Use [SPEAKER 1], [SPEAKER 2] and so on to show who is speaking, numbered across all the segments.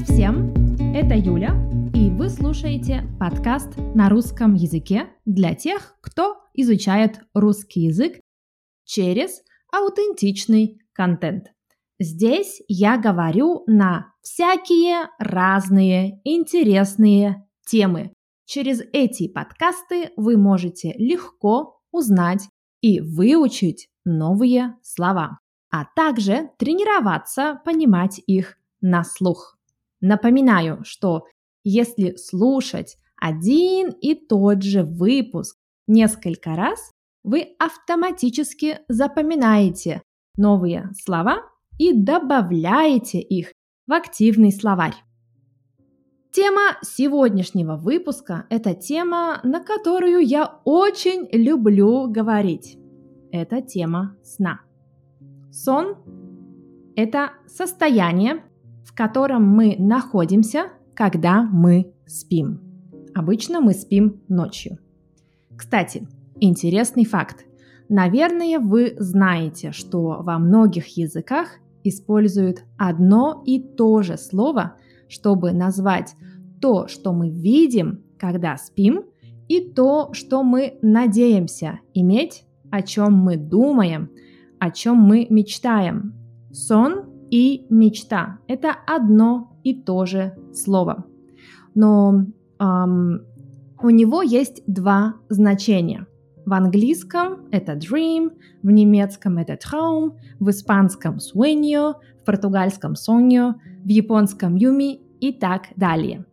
[SPEAKER 1] Привет всем! Это Юля, и вы слушаете подкаст на русском языке для тех, кто изучает русский язык через аутентичный контент. Здесь я говорю на всякие разные интересные темы. Через эти подкасты вы можете легко узнать и выучить новые слова, а также тренироваться понимать их на слух. Напоминаю, что если слушать один и тот же выпуск несколько раз, вы автоматически запоминаете новые слова и добавляете их в активный словарь. Тема сегодняшнего выпуска – это тема, на которую я очень люблю говорить. Это тема сна. Сон – это состояние, в котором мы находимся, когда мы спим. Обычно мы спим ночью. Кстати, интересный факт. Наверное, вы знаете, что во многих языках используют одно и то же слово, чтобы назвать то, что мы видим, когда спим, и то, что мы надеемся иметь, о чем мы думаем, о чем мы мечтаем. Сон и мечта – это одно и то же слово. Но эм, у него есть два значения. В английском это dream, в немецком это Traum, в испанском sueño, в португальском sonho, в японском юми и так далее.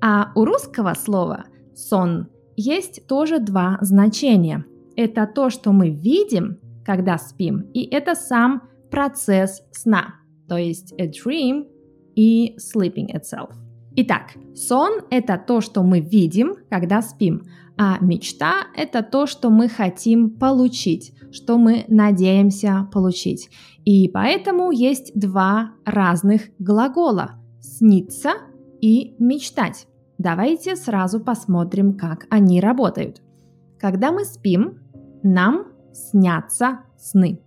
[SPEAKER 1] А у русского слова сон есть тоже два значения. Это то, что мы видим, когда спим, и это сам процесс сна то есть a dream и sleeping itself. Итак, сон – это то, что мы видим, когда спим, а мечта – это то, что мы хотим получить, что мы надеемся получить. И поэтому есть два разных глагола – сниться и мечтать. Давайте сразу посмотрим, как они работают. Когда мы спим, нам снятся сны.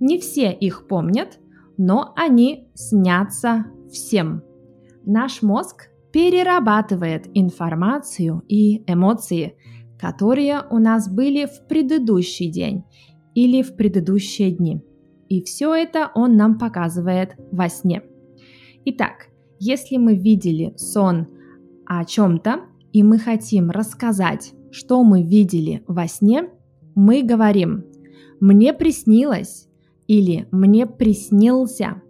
[SPEAKER 1] Не все их помнят, но они снятся всем. Наш мозг перерабатывает информацию и эмоции, которые у нас были в предыдущий день или в предыдущие дни. И все это он нам показывает во сне. Итак, если мы видели сон о чем-то, и мы хотим рассказать, что мы видели во сне, мы говорим «мне приснилось», или «мне приснился»,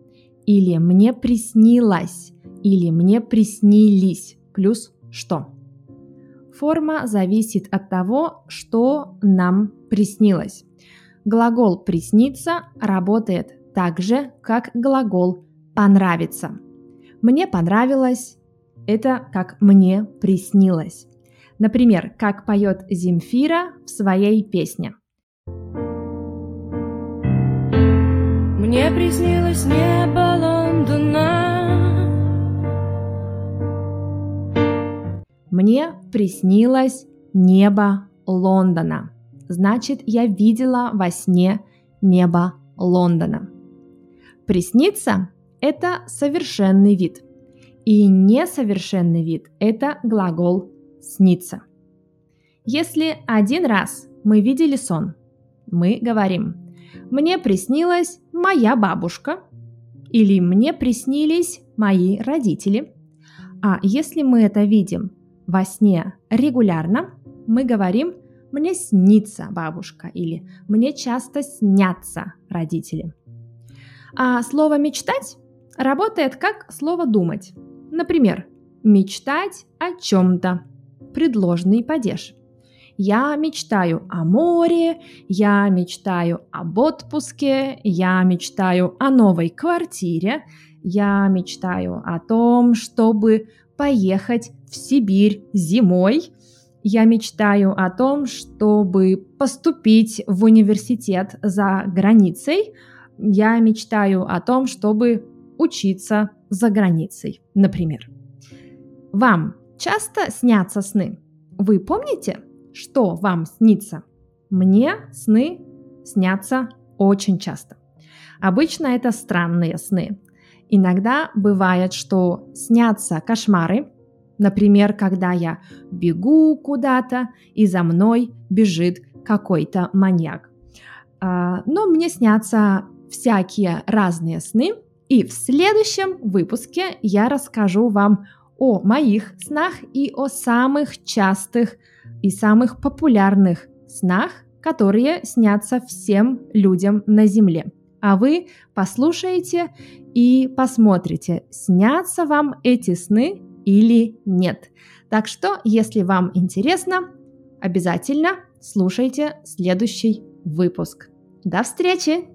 [SPEAKER 1] или «мне приснилось», или «мне приснились», плюс «что». Форма зависит от того, что нам приснилось. Глагол «присниться» работает так же, как глагол «понравится». «Мне понравилось» – это как «мне приснилось». Например, как поет Земфира в своей песне – Мне приснилось небо Лондона. Мне приснилось небо Лондона. Значит, я видела во сне небо Лондона. Присниться – это совершенный вид. И несовершенный вид – это глагол «сниться». Если один раз мы видели сон, мы говорим мне приснилась моя бабушка или мне приснились мои родители. А если мы это видим во сне регулярно, мы говорим «мне снится бабушка» или «мне часто снятся родители». А слово «мечтать» работает как слово «думать». Например, «мечтать о чем-то» – предложный падеж – я мечтаю о море, я мечтаю об отпуске, я мечтаю о новой квартире, я мечтаю о том, чтобы поехать в Сибирь зимой. Я мечтаю о том, чтобы поступить в университет за границей. Я мечтаю о том, чтобы учиться за границей, например. Вам часто снятся сны? Вы помните, что вам снится? Мне сны снятся очень часто. Обычно это странные сны. Иногда бывает, что снятся кошмары, например, когда я бегу куда-то и за мной бежит какой-то маньяк. А, но мне снятся всякие разные сны, и в следующем выпуске я расскажу вам о моих снах и о самых частых и самых популярных снах, которые снятся всем людям на Земле. А вы послушаете и посмотрите, снятся вам эти сны или нет. Так что, если вам интересно, обязательно слушайте следующий выпуск. До встречи!